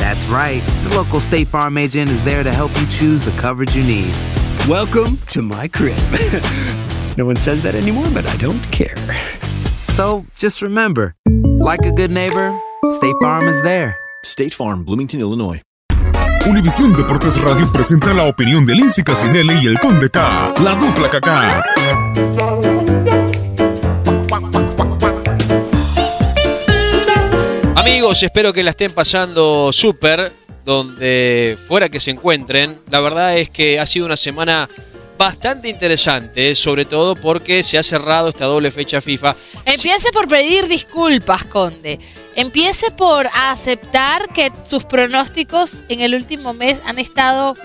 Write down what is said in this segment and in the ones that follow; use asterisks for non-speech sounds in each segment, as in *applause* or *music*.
That's right. The local State Farm agent is there to help you choose the coverage you need. Welcome to my crib. *laughs* no one says that anymore, but I don't care. So just remember, like a good neighbor, State Farm is there. State Farm, Bloomington, Illinois. Univisión Deportes Radio presenta la opinión de Lindsay Casinelli y el Conde K, la dupla KK. Amigos, espero que la estén pasando súper, donde fuera que se encuentren. La verdad es que ha sido una semana bastante interesante, sobre todo porque se ha cerrado esta doble fecha FIFA. Empiece por pedir disculpas, Conde. Empiece por aceptar que sus pronósticos en el último mes han estado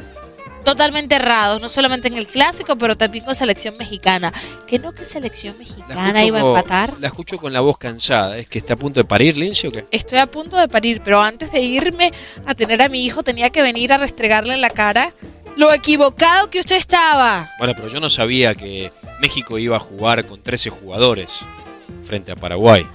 totalmente errados, no solamente en el clásico, pero también con selección mexicana. Que no que selección mexicana iba a con- empatar. La escucho con la voz cansada. ¿Es que está a punto de parir, Lindsay, o qué? Estoy a punto de parir, pero antes de irme a tener a mi hijo tenía que venir a restregarle en la cara lo equivocado que usted estaba. Bueno, pero yo no sabía que México iba a jugar con 13 jugadores frente a Paraguay.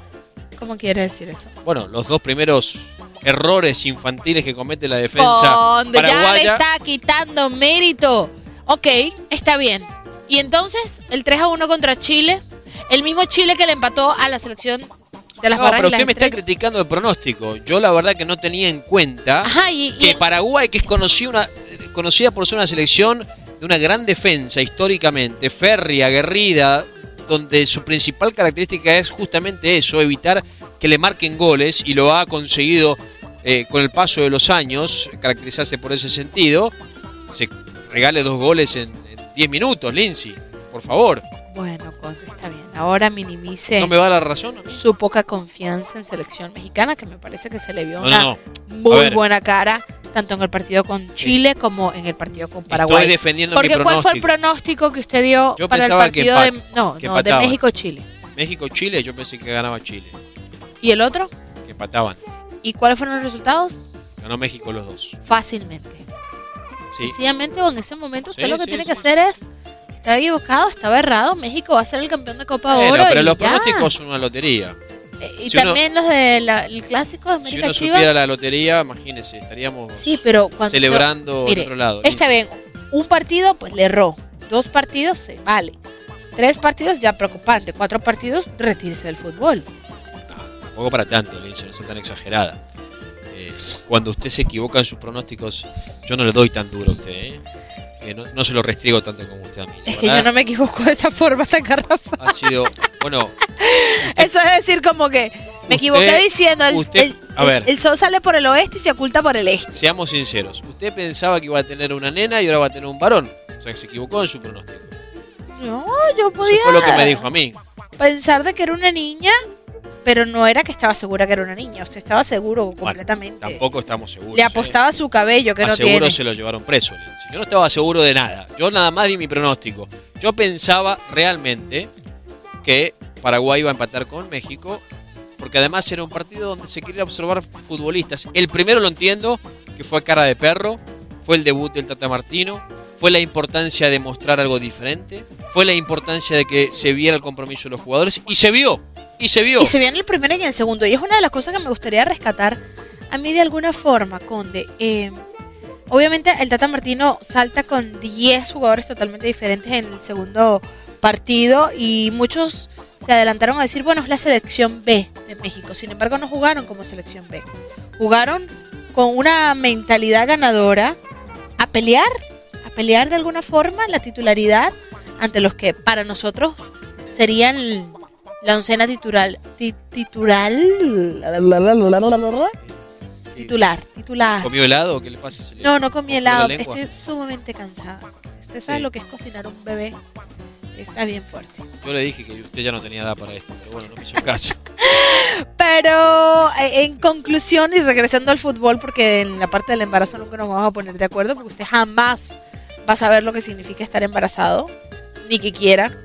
¿Cómo quiere decir eso? Bueno, los dos primeros errores infantiles que comete la defensa Conde, ya le está quitando mérito. Ok, está bien. Y entonces, el 3 a 1 contra Chile, el mismo Chile que le empató a la selección de las No, pero las usted me está criticando el pronóstico. Yo la verdad que no tenía en cuenta Ajá, y, que Paraguay, que es conocida, una, conocida por ser una selección de una gran defensa históricamente, férrea, aguerrida, donde su principal característica es justamente eso, evitar que le marquen goles, y lo ha conseguido eh, con el paso de los años, caracterizarse por ese sentido. Se regale dos goles en en 10 minutos, Lindsay, por favor. Bueno, está bien. Ahora minimice ¿No me va a dar razón? su poca confianza en selección mexicana, que me parece que se le vio No, una no, no. A muy buena cara, tanto en el partido con Chile como en el partido con Paraguay. Estoy defendiendo Porque mi ¿cuál fue el pronóstico. que usted dio Yo para el partido de no, de. México-Chile? México-Chile, yo pensé que ganaba Chile, ¿Y el otro? que empataban. ¿Y cuáles fueron los resultados? Ganó México los dos. Fácilmente. Sí. Sencillamente, o en ese momento, usted Sí, lo que sí, tiene que hacer es. Estaba equivocado, estaba errado. México va a ser el campeón de Copa Bueno, Oro. pero y los ya. pronósticos son una lotería. Eh, Y si uno- también los del clásico de Si América uno Chivas. supiera la lotería, imagínese, estaríamos Sí, pero cuando. celebrando Mire, en otro lado. Está bien. Un partido, pues le erró. Dos partidos, se vale. Tres partidos, ya preocupante. Cuatro partidos, retírese del fútbol. Tampoco para tanto, no sea tan exagerada. Eh, cuando usted se equivoca en sus pronósticos, yo no le doy tan duro a usted, ¿eh? No, no se lo restriego tanto como usted a mí. Es que yo no me equivoco de esa forma tan garrafa. Ha sido, bueno, *laughs* Eso es decir, como que me equivoqué Usted- diciendo el, usted- el- a ver. el sol sale por el oeste y se oculta por el este. seamos sinceros. Usted pensaba que iba a tener una nena y ahora va a tener un varón. O sea, que se equivocó en su pronóstico. No, yo podía Eso fue lo que me dijo a mí. pensar de que era una niña, pero no era que estaba segura que era una niña. Usted estaba seguro completamente. Tampoco estamos seguros. Le ¿eh? apostaba su cabello que A no seguro tiene. se lo llevaron preso, Lindsay. Yo no estaba seguro de nada. Yo nada más di mi pronóstico. Yo pensaba realmente que Paraguay iba a empatar con México porque además era un partido donde se quería observar futbolistas. El primero lo entiendo, que fue cara de perro, fue el debut del Tata Martino, fue la importancia de mostrar algo diferente, fue la importancia de que se viera el compromiso de los jugadores y se vio, y se vio. Y se vio en el primero y en el segundo. Y es una de las cosas que me gustaría rescatar a mí de alguna forma, Conde. Eh, obviamente el Tata Martino salta con 10 jugadores totalmente diferentes en el segundo partido y muchos se adelantaron a decir, bueno, es la selección B de México. Sin embargo, no jugaron como selección B. Jugaron con una mentalidad ganadora a pelear, a pelear de alguna forma la titularidad ante los que para nosotros serían la oncena titular, ti- titular, titular, titular. ¿Comió helado o qué le pasa? ¿Se le No, no comí helado. Estoy sumamente cansada. Usted sabe Sí. lo que es cocinar un bebé. Está bien fuerte. Yo le dije que usted ya no tenía edad para esto, pero bueno, no me hizo caso. *laughs* Pero eh, en conclusión y regresando al fútbol, porque en la parte del embarazo nunca nos vamos a poner de acuerdo, porque usted jamás va a saber lo que significa estar embarazado, ni que quiera.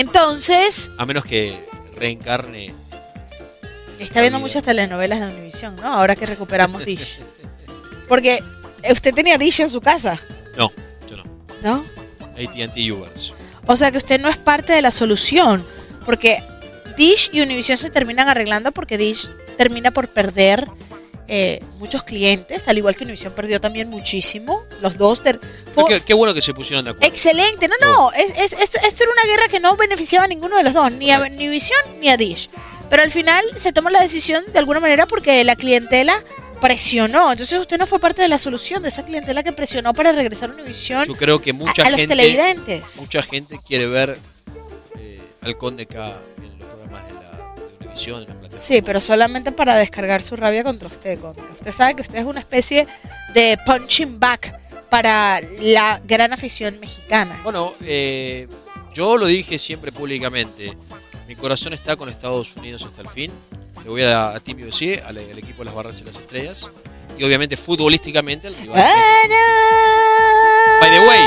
Entonces, A menos que reencarne. está viendo muchas telenovelas de Univision, ¿no? Ahora que recuperamos Dish. Porque usted tenía Dish en su casa, No, yo no. ¿no? ATT Ubers. O sea que usted no es parte de la solución, porque Dish y Univision se terminan arreglando porque Dish termina por perder eh, muchos clientes, al igual que Univision perdió también muchísimo. Los dos. ter- fue- Qué, qué bueno que se pusieron de acuerdo. Excelente, no, no, es, es- es- esto era una guerra que no beneficiaba a ninguno de los dos, ni a Univision ni a Dish. Pero al final se tomó la decisión de alguna manera porque la clientela presionó. Entonces usted no fue parte de la solución de esa clientela que presionó para regresar a Univision Yo creo que mucha a, a los gente. televidentes. Mucha gente quiere ver eh, al Conde K Sí, pero solamente para descargar su rabia contra usted. Usted sabe que usted es una especie de punching back para la gran afición mexicana. Bueno, eh, yo lo dije siempre públicamente. Mi corazón está con Estados Unidos hasta el fin. Le voy a, a Team USA, al, al equipo de las Barras y las Estrellas. Y obviamente futbolísticamente al rival. By the way,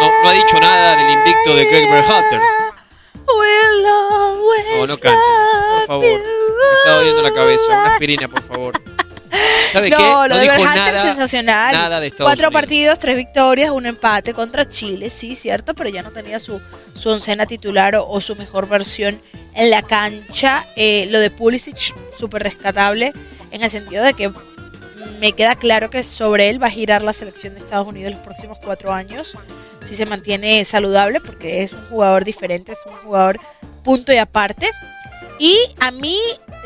no, no ha dicho nada del invicto de Greg Berhalter. No, no cante, por favor. Me está doliendo la cabeza. Una aspirina, por favor. ¿Sabe no, qué? lo de nada, sensacional. nada de Estados Cuatro Unidos. partidos, tres victorias, un empate contra Chile, sí, cierto, pero ya no tenía su, su oncena titular o, o su mejor versión en la cancha. Eh, lo de Pulisic, súper rescatable, en el sentido de que me queda claro que sobre él va a girar la selección de Estados Unidos los próximos cuatro años, si se mantiene saludable, porque es un jugador diferente, es un jugador punto y aparte. Y a mí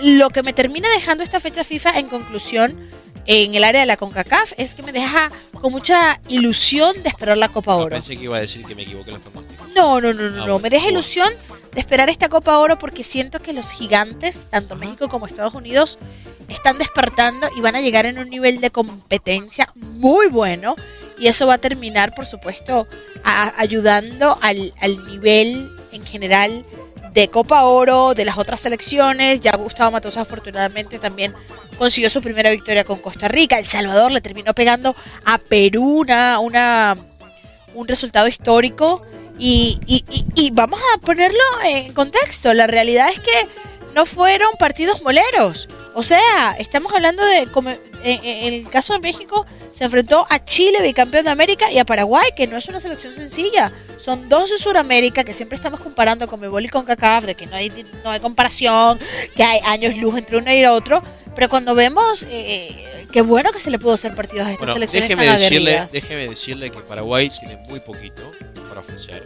lo que me termina dejando esta fecha FIFA en conclusión en el área de la CONCACAF es que me deja con mucha ilusión de esperar la Copa No, Oro. pensé que iba a decir que me equivoqué los pronósticos. No, no, no, no, Ah, no. bueno, Me deja ilusión de esperar esta Copa Oro porque siento que los gigantes, tanto México como Estados Unidos, están despertando y van a llegar en un nivel de competencia muy bueno. Y eso va a terminar, por supuesto, a- ayudando al, al nivel en general de Copa Oro, de las otras selecciones. Ya Gustavo Matosa afortunadamente también consiguió su primera victoria con Costa Rica. El Salvador le terminó pegando a Perú una, una un resultado histórico y, y- y- y vamos a ponerlo en contexto. La realidad es que no fueron partidos moleros. O sea, estamos hablando de, como en, en el caso de México, se enfrentó a Chile, bicampeón de América, y a Paraguay, que no es una selección sencilla. Son dos de Sudamérica que siempre estamos comparando con Mebol y con CACAF, de que no hay, no hay comparación, que hay años luz entre uno y el otro. Pero cuando vemos, eh, qué bueno que se le pudo hacer partidos a estas Bueno, selecciones déjeme tan decirle, déjeme decirle que Paraguay tiene muy poquito para ofrecer.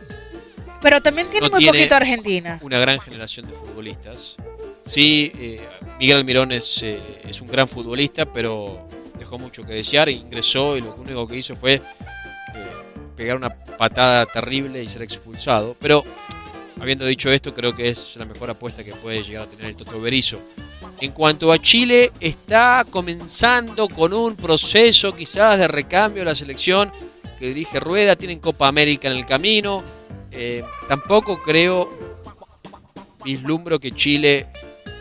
Pero también tiene no muy tiene poquito Argentina. Una gran generación de futbolistas. Sí, eh, Miguel Almirón es, eh, es un gran futbolista, pero dejó mucho que desear. Ingresó y lo único que hizo fue eh, pegar una patada terrible y ser expulsado. Pero, habiendo dicho esto, creo que es la mejor apuesta que puede llegar a tener el Toto Berizo. En cuanto a Chile, está comenzando con un proceso quizás de recambio de la selección que dirige Rueda. Tienen Copa América en el camino. Eh, tampoco creo, vislumbro que Chile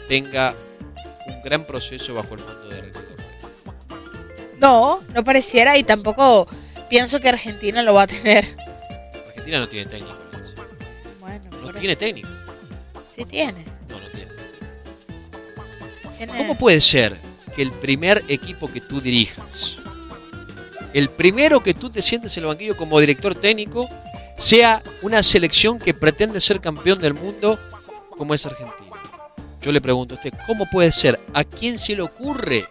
tenga un gran proceso bajo el mando de Renato Rueda. No, no pareciera y tampoco pienso que Argentina lo va a tener. Argentina no tiene técnico. Bueno, No tiene técnico. sí tiene. No, no tiene. ¿Cómo puede ser que el primer equipo que tú dirijas, el primero que tú te sientes en el banquillo como director técnico, sea una selección que pretende ser campeón del mundo como es Argentina? Yo le pregunto a usted, ¿cómo puede ser? ¿A quién se le ocurre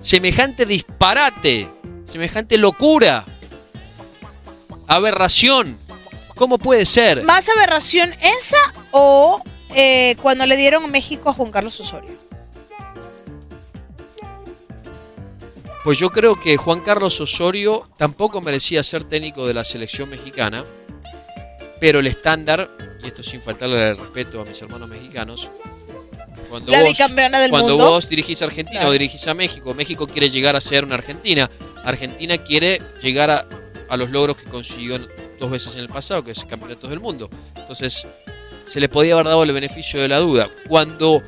semejante disparate, semejante locura, aberración? ¿Cómo puede ser? ¿Más aberración esa o eh, cuando le dieron México a Juan Carlos Osorio? Pues yo creo que Juan Carlos Osorio tampoco merecía ser técnico de la selección mexicana, pero el estándar, y esto sin faltarle el respeto a mis hermanos mexicanos, cuando, La vos, bicampeona del cuando mundo. vos dirigís a Argentina Claro. o dirigís a México, México quiere llegar a ser una Argentina, Argentina quiere llegar a, a los logros que consiguió dos veces en el pasado, que es campeonatos del mundo. Entonces, se le podía haber dado el beneficio de la duda. Cuando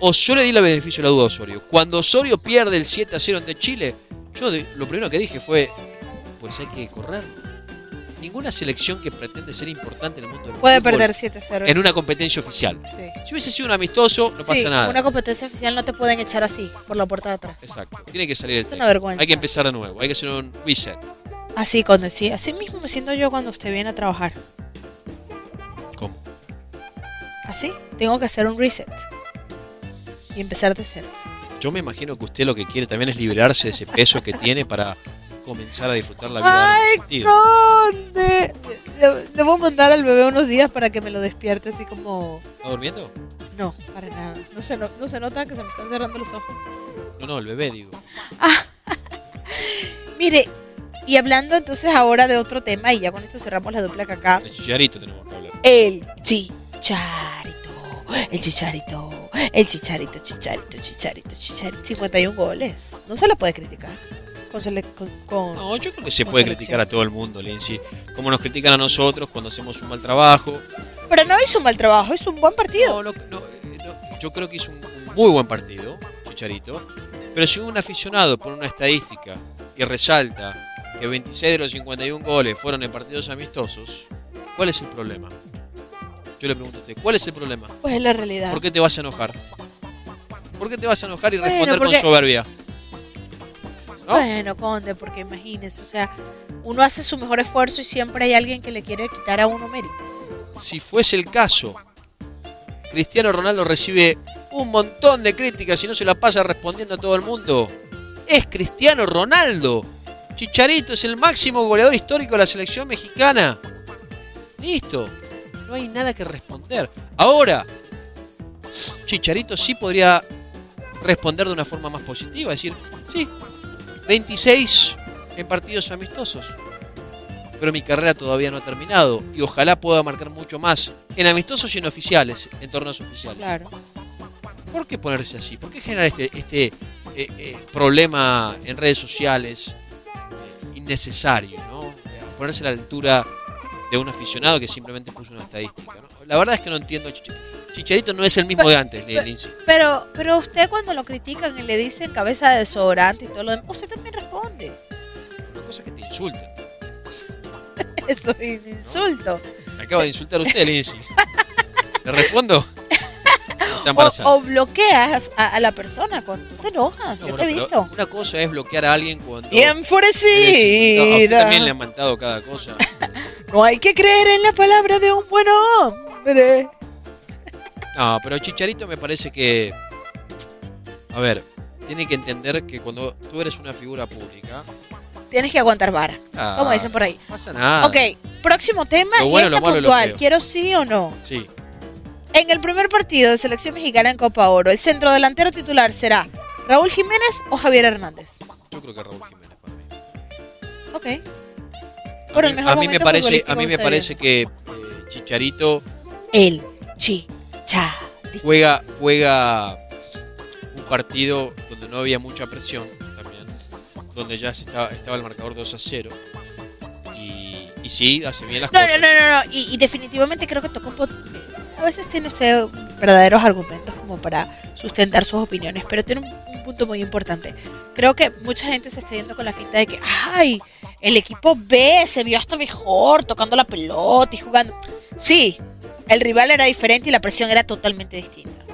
o yo le di el beneficio de la duda a Osorio. Cuando Osorio pierde el 7 a 0 ante Chile, yo de- lo primero que dije fue, pues hay que correr. Ninguna selección que pretende ser importante en el mundo del Puede fútbol perder 7-0. en una competencia oficial. Sí. Si hubiese sido un amistoso, no pasa Sí, nada. Una competencia oficial no te pueden echar así, por la puerta de atrás. Exacto. Tiene que salir el Es una vergüenza. Hay que empezar de nuevo. Hay que hacer un reset. Así, cuando sí, así mismo me siento yo cuando usted viene a trabajar. ¿Cómo? Así, tengo que hacer un reset. Y empezar de cero. Yo me imagino que usted lo que quiere también es liberarse de ese peso que tiene para comenzar a disfrutar la vida. ¡Ay, conde! Voy a mandar al bebé unos días para que me lo despierte así como... ¿Está durmiendo? No, para nada. No se, no, no se nota que se me están cerrando los ojos. No, no, el bebé, digo. *laughs* Mire, y hablando entonces ahora de otro tema, y ya con esto cerramos la dupla acá. El chicharito tenemos que hablar. El chicharito, el chicharito, el chicharito, chicharito, chicharito, chicharito. 51 goles. No se le puede criticar. Con, sele- con, con- No, yo creo que se puede selección. criticar a todo el mundo, Lindsay. Como nos critican a nosotros cuando hacemos un mal trabajo. Pero no hizo un mal trabajo, hizo un buen partido. No, no, no, eh, no, yo creo que hizo un, un muy buen partido, Chicharito. Pero si un aficionado pone una estadística y resalta que 26 de los 51 goles fueron en partidos amistosos, ¿cuál es el problema? Yo le pregunto a usted, ¿cuál es el problema? Pues es la realidad. ¿Por qué te vas a enojar? ¿Por qué te vas a enojar y Bueno, responder porque- con soberbia? ¿No? Bueno, Conde, porque imagínese, o sea, uno hace su mejor esfuerzo y siempre hay alguien que le quiere quitar a uno mérito. Si fuese el caso, Cristiano Ronaldo recibe un montón de críticas y no se la pasa respondiendo a todo el mundo. Es Cristiano Ronaldo. Chicharito es el máximo goleador histórico de la selección mexicana. Listo. No hay nada que responder. Ahora, Chicharito sí podría responder de una forma más positiva. Decir, sí, 26 en partidos amistosos pero mi carrera todavía no ha terminado y ojalá pueda marcar mucho más en amistosos y en oficiales, en torneos oficiales. Claro. ¿Por qué ponerse así? ¿Por qué generar este, este eh, eh, problema en redes sociales eh, innecesario? ¿no? Ponerse a la altura de un aficionado que simplemente puso una estadística. ¿no? La verdad es que no entiendo. A Chicharito. No es el mismo de antes, Pe- Lindsay. Pero, pero usted cuando lo critican y le dicen cabeza de desodorante y todo lo demás, usted también responde. Una cosa es que te insulten. *laughs* Eso es insulto. Me acaba de insultar usted, Lindsay. *laughs* ¿Le respondo? O, o bloqueas a, a la persona cuando tú te enojas. No, Yo bueno, te he visto. Una cosa es bloquear a alguien cuando. Y a enfurecida. también le han mandado cada cosa. *laughs* No hay que creer en la palabra de un buen hombre. No, pero Chicharito me parece que. A ver, tiene que entender que cuando tú eres una figura pública. Tienes que aguantar vara. ah, Como dicen por ahí. No pasa nada. Ok, próximo tema Lo y esta lo puntual. Quiero sí o no. Sí. En el primer partido de selección mexicana en Copa Oro, ¿el centrodelantero titular será Raúl Jiménez o Javier Hernández? Yo creo que Raúl Jiménez para mí. Ok. A Por mí, el mejor a mí me parece, a mí me parece que eh, Chicharito El chi cha. juega, juega un partido donde no había mucha presión también, donde ya se estaba, estaba el marcador 2 a 0. Y, y sí, hace bien las No, cosas. no, no, no, no. Y, y definitivamente creo que tocó un A veces tiene usted verdaderos argumentos como para sustentar sus opiniones, pero tiene un, un punto muy importante. Creo que mucha gente se está yendo con la finta de que, ay, el equipo B se vio hasta mejor tocando la pelota y jugando. Sí, el rival era diferente y la presión era totalmente distinta.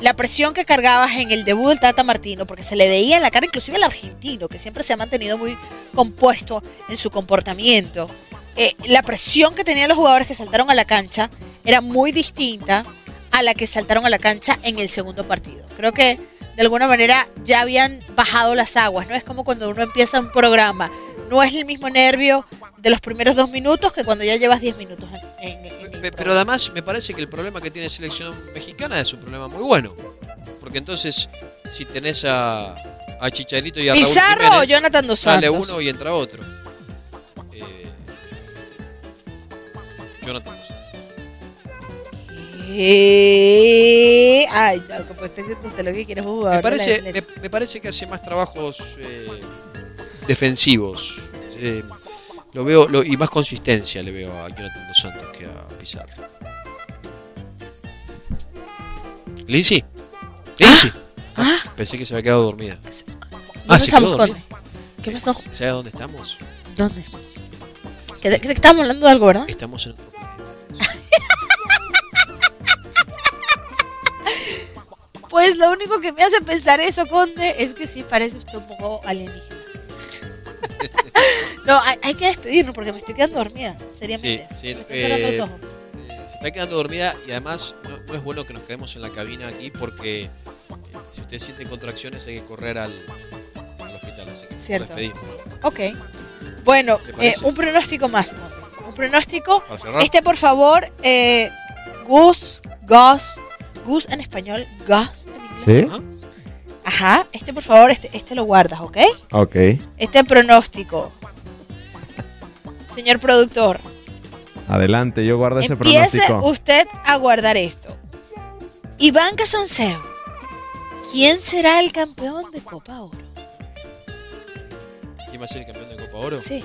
la presión que cargabas en el debut del Tata Martino, porque se le veía en la cara, inclusive el argentino, que siempre se ha mantenido muy compuesto en su comportamiento. Eh, la presión que tenían los jugadores que saltaron a la cancha era muy distinta a la que saltaron a la cancha en el segundo partido. Creo que de alguna manera ya habían bajado las aguas, ¿no? Es como cuando uno empieza un programa. No es el mismo nervio de los primeros dos minutos que cuando ya llevas diez minutos en, en- en- Pe- Pero además me parece que el problema que tiene selección mexicana es un problema muy bueno. Porque entonces, si tenés a, a Chicharito y a Raúl Pizarro o Jiménez, Jonathan Dos sale Santos. uno y entra otro. Eh, Jonathan Dos Santos. Eh, Ay, no, como usted, usted lo que quiere un Me parece, me parece que hace más trabajos eh, defensivos. Eh, lo veo lo- y más consistencia le veo a Jonathan Dos Santos que a Pizarro. Lindsay. Lindsay. Ah. Pensé que se había quedado dormida. ¿Dónde Ah, se quedó dormida. ¿Qué pasó? ¿Sabes dónde estamos? ¿Dónde? Que, que estamos hablando de algo, ¿verdad? Estamos en otro. *laughs* Pues lo único que me hace pensar eso, Conde, es que sí parece usted un poco alienígena. No, hay, hay que despedirnos porque me estoy quedando dormida, Sí, seriamente. sí, los eh, ojos. eh, se está quedando dormida y además no, no es bueno que nos quedemos en la cabina aquí porque eh, si usted siente contracciones hay que correr al, al hospital. Así que Cierto. despedimos. Ok. Bueno, ¿Te eh, un pronóstico más. Un pronóstico. Este, por favor, eh, Gus, Gus, Gus en español, Gus en inglés. Ajá. Ajá, este por favor, este, este lo guardas, ¿ok? Ok. Este pronóstico. Señor productor, Adelante, yo guardo ese empiece pronóstico. usted a guardar esto. Iván Casonceo, ¿quién será el campeón de Copa Oro? ¿Quién va a ser el campeón de Copa Oro? Sí.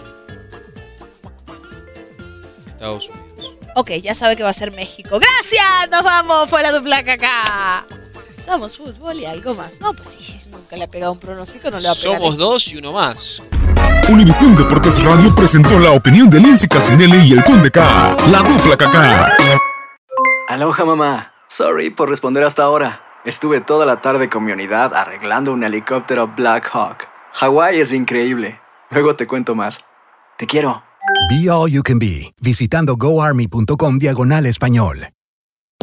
Estados Unidos. Ok, ya sabe que va a ser México. ¡Gracias! ¡Nos vamos! Fue la dupla acá. Somos fútbol y algo más. No, pues sí, nunca le ha pegado un pronóstico, no le va a pegar. Somos dos y uno más. Univisión Deportes Radio presentó la opinión de Lindsay Casinelli y el Conde K. La dupla KK. Aloha mamá. Sorry por responder hasta ahora. Estuve toda la tarde con mi unidad arreglando un helicóptero Black Hawk. Hawái es increíble. Luego te cuento más. Te quiero. Be All You Can Be, visitando goarmy.com diagonal español.